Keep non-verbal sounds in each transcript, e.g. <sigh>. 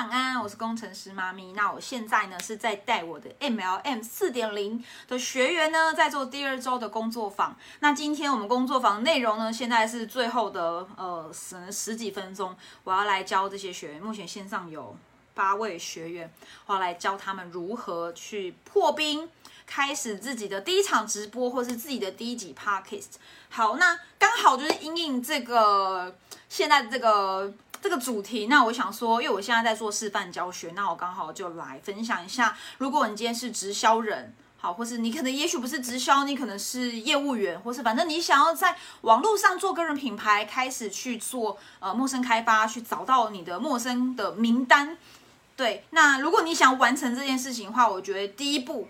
晚安，我是工程师妈咪。那我现在呢是在带我的 MLM 四点零的学员呢，在做第二周的工作坊。那今天我们工作坊内容呢，现在是最后的呃十十几分钟，我要来教这些学员。目前线上有八位学员，我要来教他们如何去破冰，开始自己的第一场直播，或是自己的第一集 Podcast。好，那刚好就是因应这个现在的这个。这个主题，那我想说，因为我现在在做示范教学，那我刚好就来分享一下。如果你今天是直销人，好，或是你可能也许不是直销，你可能是业务员，或是反正你想要在网络上做个人品牌，开始去做呃陌生开发，去找到你的陌生的名单。对，那如果你想完成这件事情的话，我觉得第一步，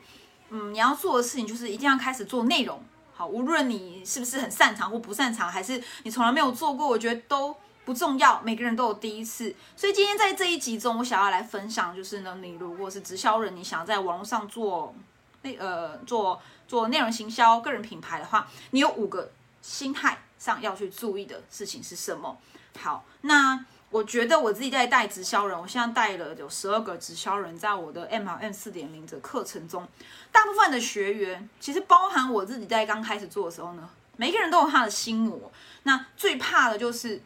嗯，你要做的事情就是一定要开始做内容。好，无论你是不是很擅长或不擅长，还是你从来没有做过，我觉得都。不重要，每个人都有第一次，所以今天在这一集中，我想要来分享，就是呢，你如果是直销人，你想要在网络上做那呃做做内容行销、个人品牌的话，你有五个心态上要去注意的事情是什么？好，那我觉得我自己在带直销人，我现在带了有十二个直销人，在我的 M R M 四点零的课程中，大部分的学员其实包含我自己在刚开始做的时候呢，每个人都有他的心魔，那最怕的就是。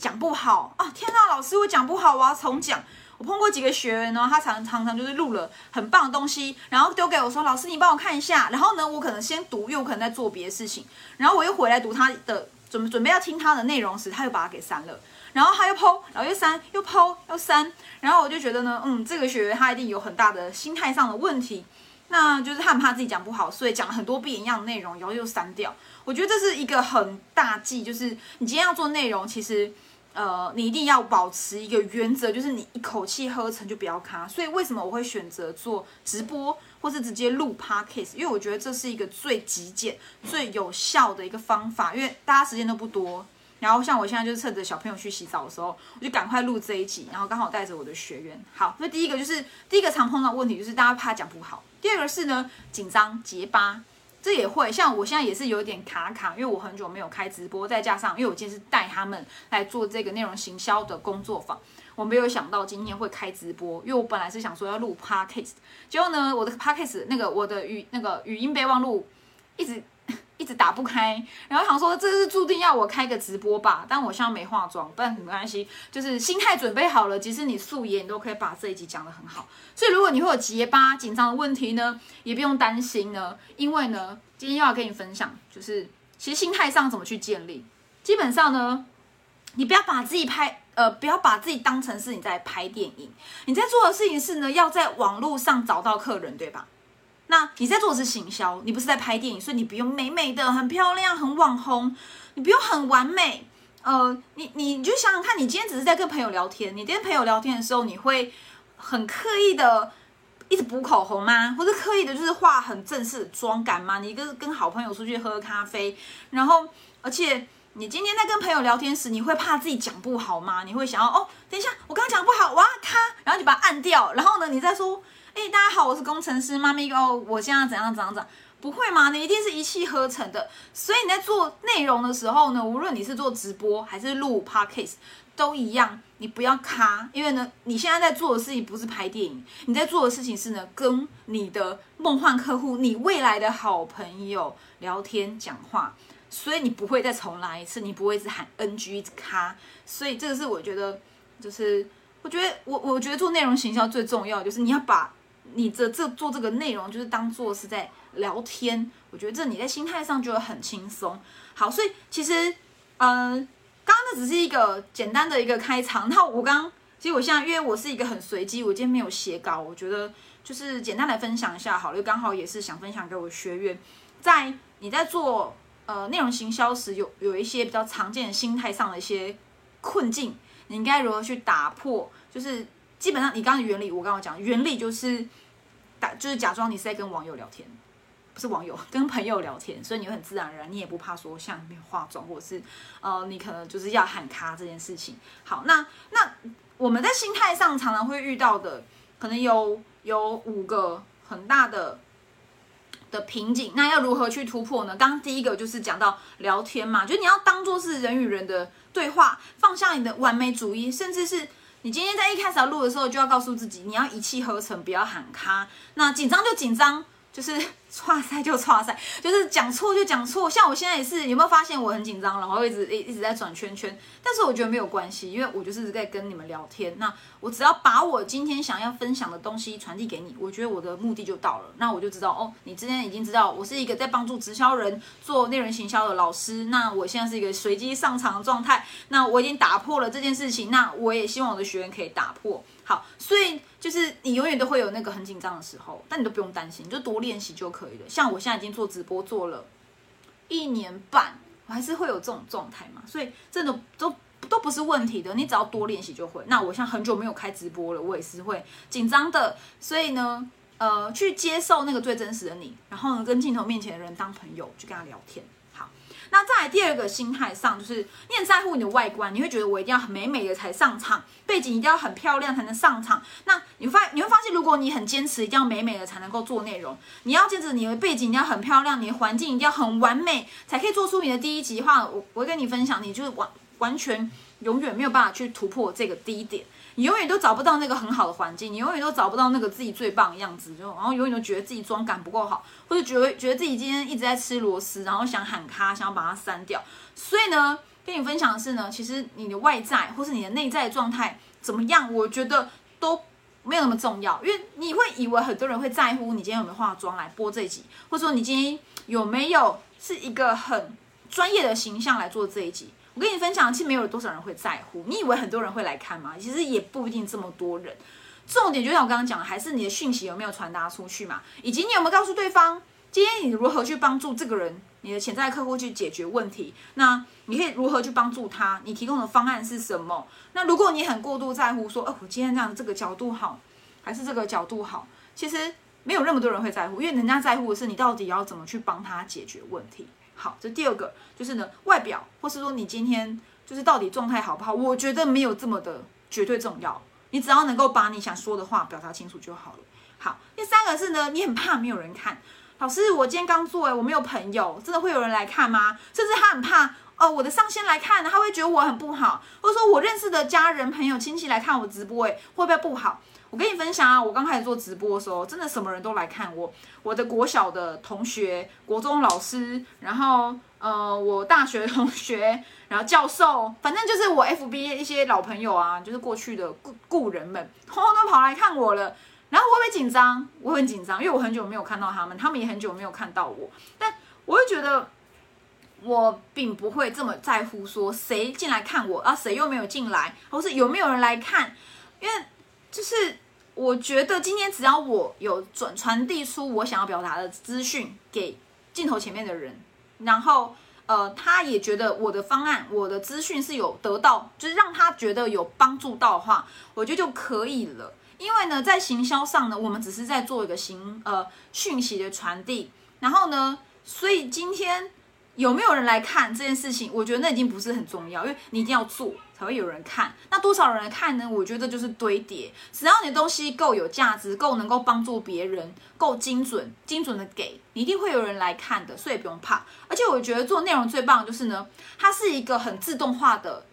讲不好啊！天呐，老师我讲不好，我要重讲。我碰过几个学员呢，他常常常就是录了很棒的东西，然后丢给我说：“老师，你帮我看一下。”然后呢，我可能先读，又可能在做别的事情，然后我又回来读他的准准备要听他的内容时，他又把它给删了，然后他又剖，然后又删，又剖，又删，然后我就觉得呢，嗯，这个学员他一定有很大的心态上的问题，那就是他很怕自己讲不好，所以讲了很多不一样的内容，然后又删掉。我觉得这是一个很大忌，就是你今天要做内容，其实。呃，你一定要保持一个原则，就是你一口气喝成就不要卡。所以为什么我会选择做直播，或是直接录 podcast？因为我觉得这是一个最极简、最有效的一个方法。因为大家时间都不多，然后像我现在就是趁着小朋友去洗澡的时候，我就赶快录这一集，然后刚好带着我的学员。好，那第一个就是第一个常碰到问题就是大家怕讲不好。第二个是呢，紧张结巴。这也会像我现在也是有点卡卡，因为我很久没有开直播，再加上因为我今天是带他们来做这个内容行销的工作坊，我没有想到今天会开直播，因为我本来是想说要录 podcast，结果呢，我的 podcast 那个我的语那个语音备忘录一直。一直打不开，然后想说这是注定要我开个直播吧，但我现在没化妆，但没关系，就是心态准备好了，即使你素颜，你都可以把这一集讲得很好。所以如果你会有结巴、紧张的问题呢，也不用担心呢，因为呢，今天又要跟你分享，就是其实心态上怎么去建立。基本上呢，你不要把自己拍，呃，不要把自己当成是你在拍电影，你在做的事情是呢，要在网络上找到客人，对吧？那你在做的是行销，你不是在拍电影，所以你不用美美的、很漂亮、很网红，你不用很完美。呃，你你你就想想看，你今天只是在跟朋友聊天，你跟朋友聊天的时候，你会很刻意的一直补口红吗？或者刻意的就是化很正式的妆感吗？你跟跟好朋友出去喝咖啡，然后而且你今天在跟朋友聊天时，你会怕自己讲不好吗？你会想要哦，等一下我刚刚讲不好，哇咔，然后你把它按掉，然后呢，你再说。哎，大家好，我是工程师妈咪哦。我现在怎样怎样怎样？不会吗？你一定是一气呵成的。所以你在做内容的时候呢，无论你是做直播还是录 podcast，都一样，你不要卡，因为呢，你现在在做的事情不是拍电影，你在做的事情是呢，跟你的梦幻客户、你未来的好朋友聊天讲话，所以你不会再重来一次，你不会一直喊 NG 一直卡。所以这个是我觉得，就是我觉得我我觉得做内容行销最重要就是你要把。你这这做这个内容就是当做是在聊天，我觉得这你在心态上就会很轻松。好，所以其实，嗯，刚刚那只是一个简单的一个开场。那我刚其实我现在因为我是一个很随机，我今天没有写稿，我觉得就是简单来分享一下好了。刚好也是想分享给我学员，在你在做呃内容行销时，有有一些比较常见的心态上的一些困境，你应该如何去打破？就是基本上你刚刚的原理，我刚刚讲原理就是。就是假装你是在跟网友聊天，不是网友，跟朋友聊天，所以你会很自然而然，你也不怕说像没有化妆，或者是呃，你可能就是要喊卡这件事情。好，那那我们在心态上常常会遇到的，可能有有五个很大的的瓶颈，那要如何去突破呢？刚刚第一个就是讲到聊天嘛，就你要当做是人与人的对话，放下你的完美主义，甚至是。你今天在一开始要录的时候，就要告诉自己，你要一气呵成，不要喊卡。那紧张就紧张。就是 <laughs> 错赛就错赛，就是讲错就讲错。像我现在也是，有没有发现我很紧张，然后一直一一直在转圈圈？但是我觉得没有关系，因为我就是在跟你们聊天。那我只要把我今天想要分享的东西传递给你，我觉得我的目的就到了。那我就知道哦，你之前已经知道我是一个在帮助直销人做内容行销的老师。那我现在是一个随机上场的状态。那我已经打破了这件事情。那我也希望我的学员可以打破。好，所以就是你永远都会有那个很紧张的时候，但你都不用担心，你就多练习就可以了。像我现在已经做直播做了一年半，我还是会有这种状态嘛，所以真的都都不是问题的。你只要多练习就会。那我像很久没有开直播了，我也是会紧张的。所以呢，呃，去接受那个最真实的你，然后呢，跟镜头面前的人当朋友，去跟他聊天。那再来第二个心态上，就是你很在乎你的外观，你会觉得我一定要很美美的才上场，背景一定要很漂亮才能上场。那你发你会发现，如果你很坚持一定要美美的才能够做内容，你要坚持你的背景一定要很漂亮，你的环境一定要很完美，才可以做出你的第一集的话，我我会跟你分享，你就是完完全永远没有办法去突破这个第一点。你永远都找不到那个很好的环境，你永远都找不到那个自己最棒的样子，就然后永远都觉得自己妆感不够好，或者觉得觉得自己今天一直在吃螺丝，然后想喊卡，想要把它删掉。所以呢，跟你分享的是呢，其实你的外在或是你的内在状态怎么样，我觉得都没有那么重要，因为你会以为很多人会在乎你今天有没有化妆来播这一集，或者说你今天有没有是一个很专业的形象来做这一集。我跟你分享，其实没有多少人会在乎。你以为很多人会来看吗？其实也不一定这么多人。重点就像我刚刚讲的，还是你的讯息有没有传达出去嘛？以及你有没有告诉对方，今天你如何去帮助这个人，你的潜在客户去解决问题？那你可以如何去帮助他？你提供的方案是什么？那如果你很过度在乎说，哦，我今天这样这个角度好，还是这个角度好？其实没有那么多人会在乎，因为人家在乎的是你到底要怎么去帮他解决问题。好，这第二个就是呢，外表，或是说你今天就是到底状态好不好？我觉得没有这么的绝对重要，你只要能够把你想说的话表达清楚就好了。好，第三个是呢，你很怕没有人看，老师，我今天刚做，哎，我没有朋友，真的会有人来看吗？甚至他很怕，哦，我的上线来看，他会觉得我很不好，或者说我认识的家人、朋友、亲戚来看我直播，哎，会不会不好？我跟你分享啊，我刚开始做直播的时候，真的什么人都来看我。我的国小的同学、国中老师，然后呃，我大学同学，然后教授，反正就是我 FB 一些老朋友啊，就是过去的故故人们，通通都跑来看我了。然后我会紧张，我很紧张，因为我很久没有看到他们，他们也很久没有看到我。但我会觉得，我并不会这么在乎说谁进来看我，啊，谁又没有进来，或是有没有人来看，因为。就是我觉得今天只要我有转传递出我想要表达的资讯给镜头前面的人，然后呃他也觉得我的方案、我的资讯是有得到，就是让他觉得有帮助到的话，我觉得就可以了。因为呢，在行销上呢，我们只是在做一个行呃讯息的传递，然后呢，所以今天。有没有人来看这件事情？我觉得那已经不是很重要，因为你一定要做才会有人看。那多少人来看呢？我觉得就是堆叠，只要你的东西够有价值，够能够帮助别人，够精准，精准的给，你一定会有人来看的，所以不用怕。而且我觉得做内容最棒的就是呢，它是一个很自动化的。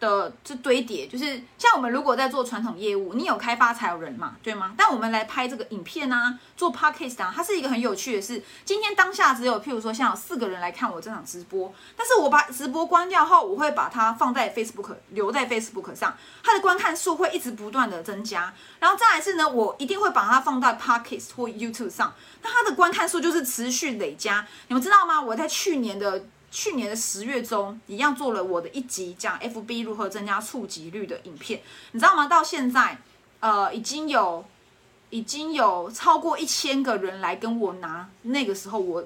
的这堆叠，就是像我们如果在做传统业务，你有开发才有人嘛，对吗？但我们来拍这个影片啊，做 podcast 啊，它是一个很有趣的事。今天当下只有譬如说像有四个人来看我这场直播，但是我把直播关掉后，我会把它放在 Facebook 留在 Facebook 上，它的观看数会一直不断的增加。然后再来是呢，我一定会把它放在 podcast 或 YouTube 上，那它的观看数就是持续累加。你们知道吗？我在去年的。去年的十月中，一样做了我的一集讲 FB 如何增加触及率的影片，你知道吗？到现在，呃，已经有已经有超过一千个人来跟我拿。那个时候我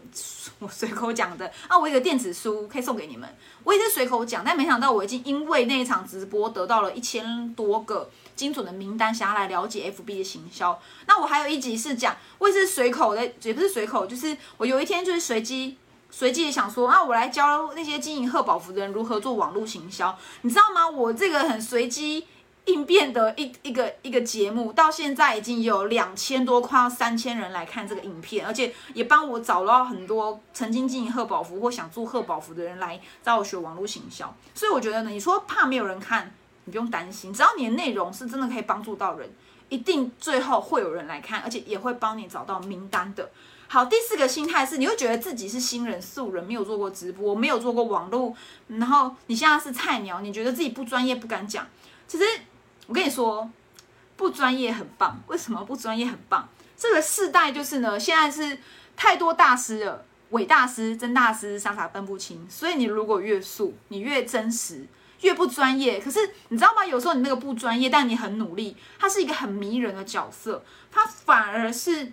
我随口讲的啊，我一个电子书可以送给你们，我也是随口讲，但没想到我已经因为那一场直播得到了一千多个精准的名单，想要来了解 FB 的行销。那我还有一集是讲，我也是随口的，也不是随口，就是我有一天就是随机。随即想说啊，我来教那些经营贺宝福的人如何做网络行销，你知道吗？我这个很随机应变的一一个一个节目，到现在已经有两千多，快要三千人来看这个影片，而且也帮我找到很多曾经经营贺宝福或想做贺宝福的人来找我学网络行销。所以我觉得呢，你说怕没有人看，你不用担心，只要你的内容是真的可以帮助到人，一定最后会有人来看，而且也会帮你找到名单的。好，第四个心态是，你会觉得自己是新人、素人，没有做过直播，没有做过网络，然后你现在是菜鸟，你觉得自己不专业，不敢讲。其实我跟你说，不专业很棒。为什么不专业很棒？这个世代就是呢，现在是太多大师了，伪大师、真大师，傻傻分不清。所以你如果越素，你越真实，越不专业。可是你知道吗？有时候你那个不专业，但你很努力，它是一个很迷人的角色，它反而是。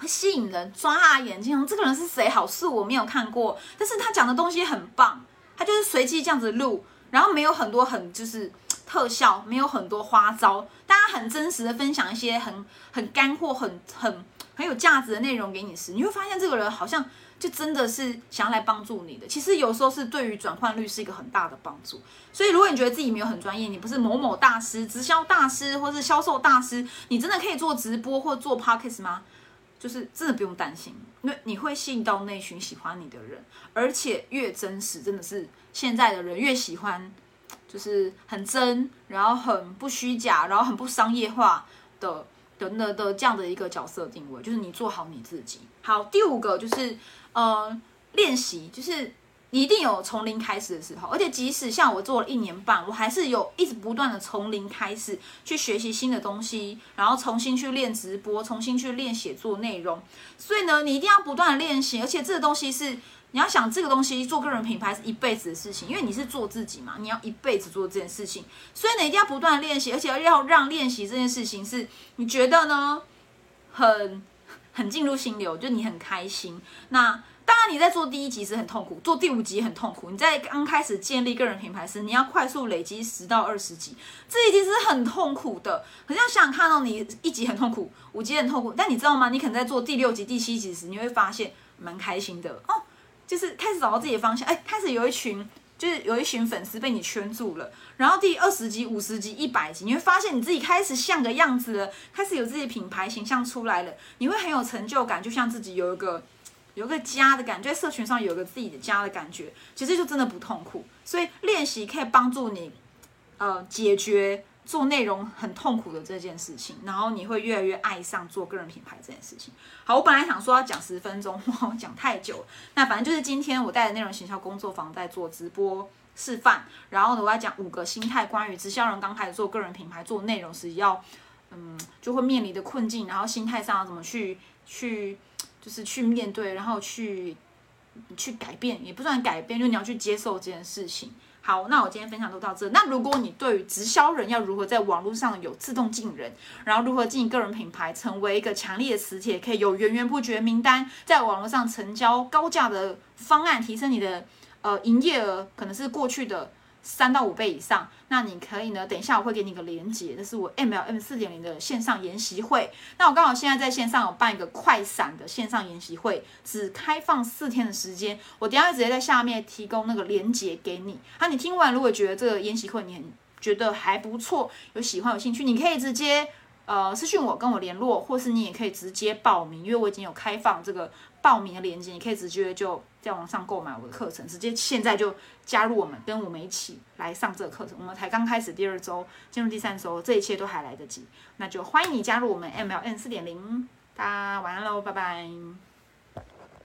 会吸引人，抓他眼睛。这个人是谁？好是我没有看过，但是他讲的东西很棒。他就是随机这样子录，然后没有很多很就是特效，没有很多花招，大家很真实的分享一些很很干货、很很很有价值的内容给你时，你会发现这个人好像就真的是想要来帮助你的。其实有时候是对于转换率是一个很大的帮助。所以如果你觉得自己没有很专业，你不是某某大师、直销大师或是销售大师，你真的可以做直播或做 podcast 吗？就是真的不用担心，因为你会吸引到那群喜欢你的人，而且越真实，真的是现在的人越喜欢，就是很真，然后很不虚假，然后很不商业化的的的的这样的一个角色定位，就是你做好你自己。好，第五个就是呃练习，就是。你一定有从零开始的时候，而且即使像我做了一年半，我还是有一直不断的从零开始去学习新的东西，然后重新去练直播，重新去练写作内容。所以呢，你一定要不断的练习，而且这个东西是你要想这个东西做个人品牌是一辈子的事情，因为你是做自己嘛，你要一辈子做这件事情，所以呢一定要不断的练习，而且要让练习这件事情是你觉得呢很 <laughs> 很进入心流，就你很开心那。当然，你在做第一集是很痛苦，做第五集很痛苦。你在刚开始建立个人品牌时，你要快速累积十到二十集，这已经是很痛苦的。可是要想想看到你一集很痛苦，五集很痛苦，但你知道吗？你可能在做第六集、第七集时，你会发现蛮开心的哦，就是开始找到自己的方向。哎，开始有一群，就是有一群粉丝被你圈住了。然后第二十集、五十集、一百集，你会发现你自己开始像个样子了，开始有自己品牌形象出来了，你会很有成就感，就像自己有一个。有一个家的感觉，在社群上有个自己的家的感觉，其实就真的不痛苦。所以练习可以帮助你，呃，解决做内容很痛苦的这件事情，然后你会越来越爱上做个人品牌这件事情。好，我本来想说要讲十分钟，<laughs> 哇，讲太久了。那反正就是今天我带的内容行销工作坊在做直播示范，然后呢，我要讲五个心态，关于直销人刚开始做个人品牌做内容时要，嗯，就会面临的困境，然后心态上要怎么去去。就是去面对，然后去去改变，也不算改变，就你要去接受这件事情。好，那我今天分享都到这。那如果你对于直销人要如何在网络上有自动进人，然后如何经营个人品牌，成为一个强力的磁铁，可以有源源不绝名单，在网络上成交高价的方案，提升你的呃营业额，可能是过去的。三到五倍以上，那你可以呢？等一下我会给你个连接，这是我 MLM 四点零的线上研习会。那我刚好现在在线上有办一个快闪的线上研习会，只开放四天的时间。我等下直接在下面提供那个连接给你。啊，你听完如果觉得这个研习会你很觉得还不错，有喜欢有兴趣，你可以直接呃私信我跟我联络，或是你也可以直接报名，因为我已经有开放这个报名的链接，你可以直接就。在网上购买我的课程，直接现在就加入我们，跟我们一起来上这个课程。我们才刚开始第二周，进入第三周，这一切都还来得及。那就欢迎你加入我们 MLN 四点零。大家晚安喽，拜拜。